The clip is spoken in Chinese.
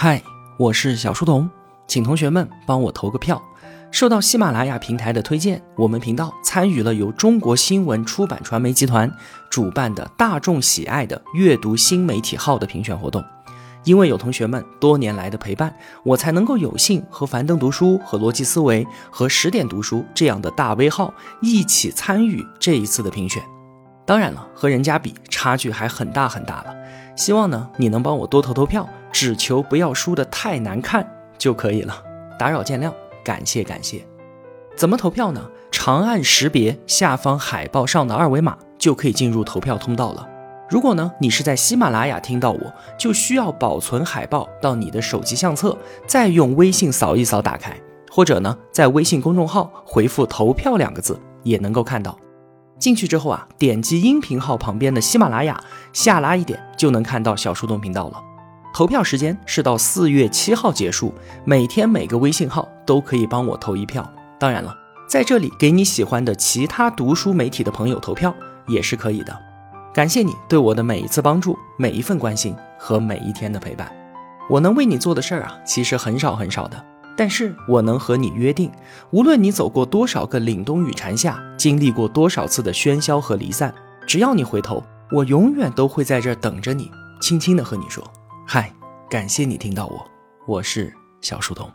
嗨，我是小书童，请同学们帮我投个票。受到喜马拉雅平台的推荐，我们频道参与了由中国新闻出版传媒集团主办的大众喜爱的阅读新媒体号的评选活动。因为有同学们多年来的陪伴，我才能够有幸和樊登读书、和逻辑思维、和十点读书这样的大 V 号一起参与这一次的评选。当然了，和人家比，差距还很大很大了。希望呢，你能帮我多投投票。只求不要输得太难看就可以了，打扰见谅，感谢感谢。怎么投票呢？长按识别下方海报上的二维码，就可以进入投票通道了。如果呢你是在喜马拉雅听到我，就需要保存海报到你的手机相册，再用微信扫一扫打开，或者呢在微信公众号回复“投票”两个字也能够看到。进去之后啊，点击音频号旁边的喜马拉雅，下拉一点就能看到小树洞频道了。投票时间是到四月七号结束，每天每个微信号都可以帮我投一票。当然了，在这里给你喜欢的其他读书媒体的朋友投票也是可以的。感谢你对我的每一次帮助、每一份关心和每一天的陪伴。我能为你做的事儿啊，其实很少很少的，但是我能和你约定，无论你走过多少个凛冬与蝉夏，经历过多少次的喧嚣和离散，只要你回头，我永远都会在这儿等着你，轻轻的和你说。嗨，感谢你听到我，我是小书童。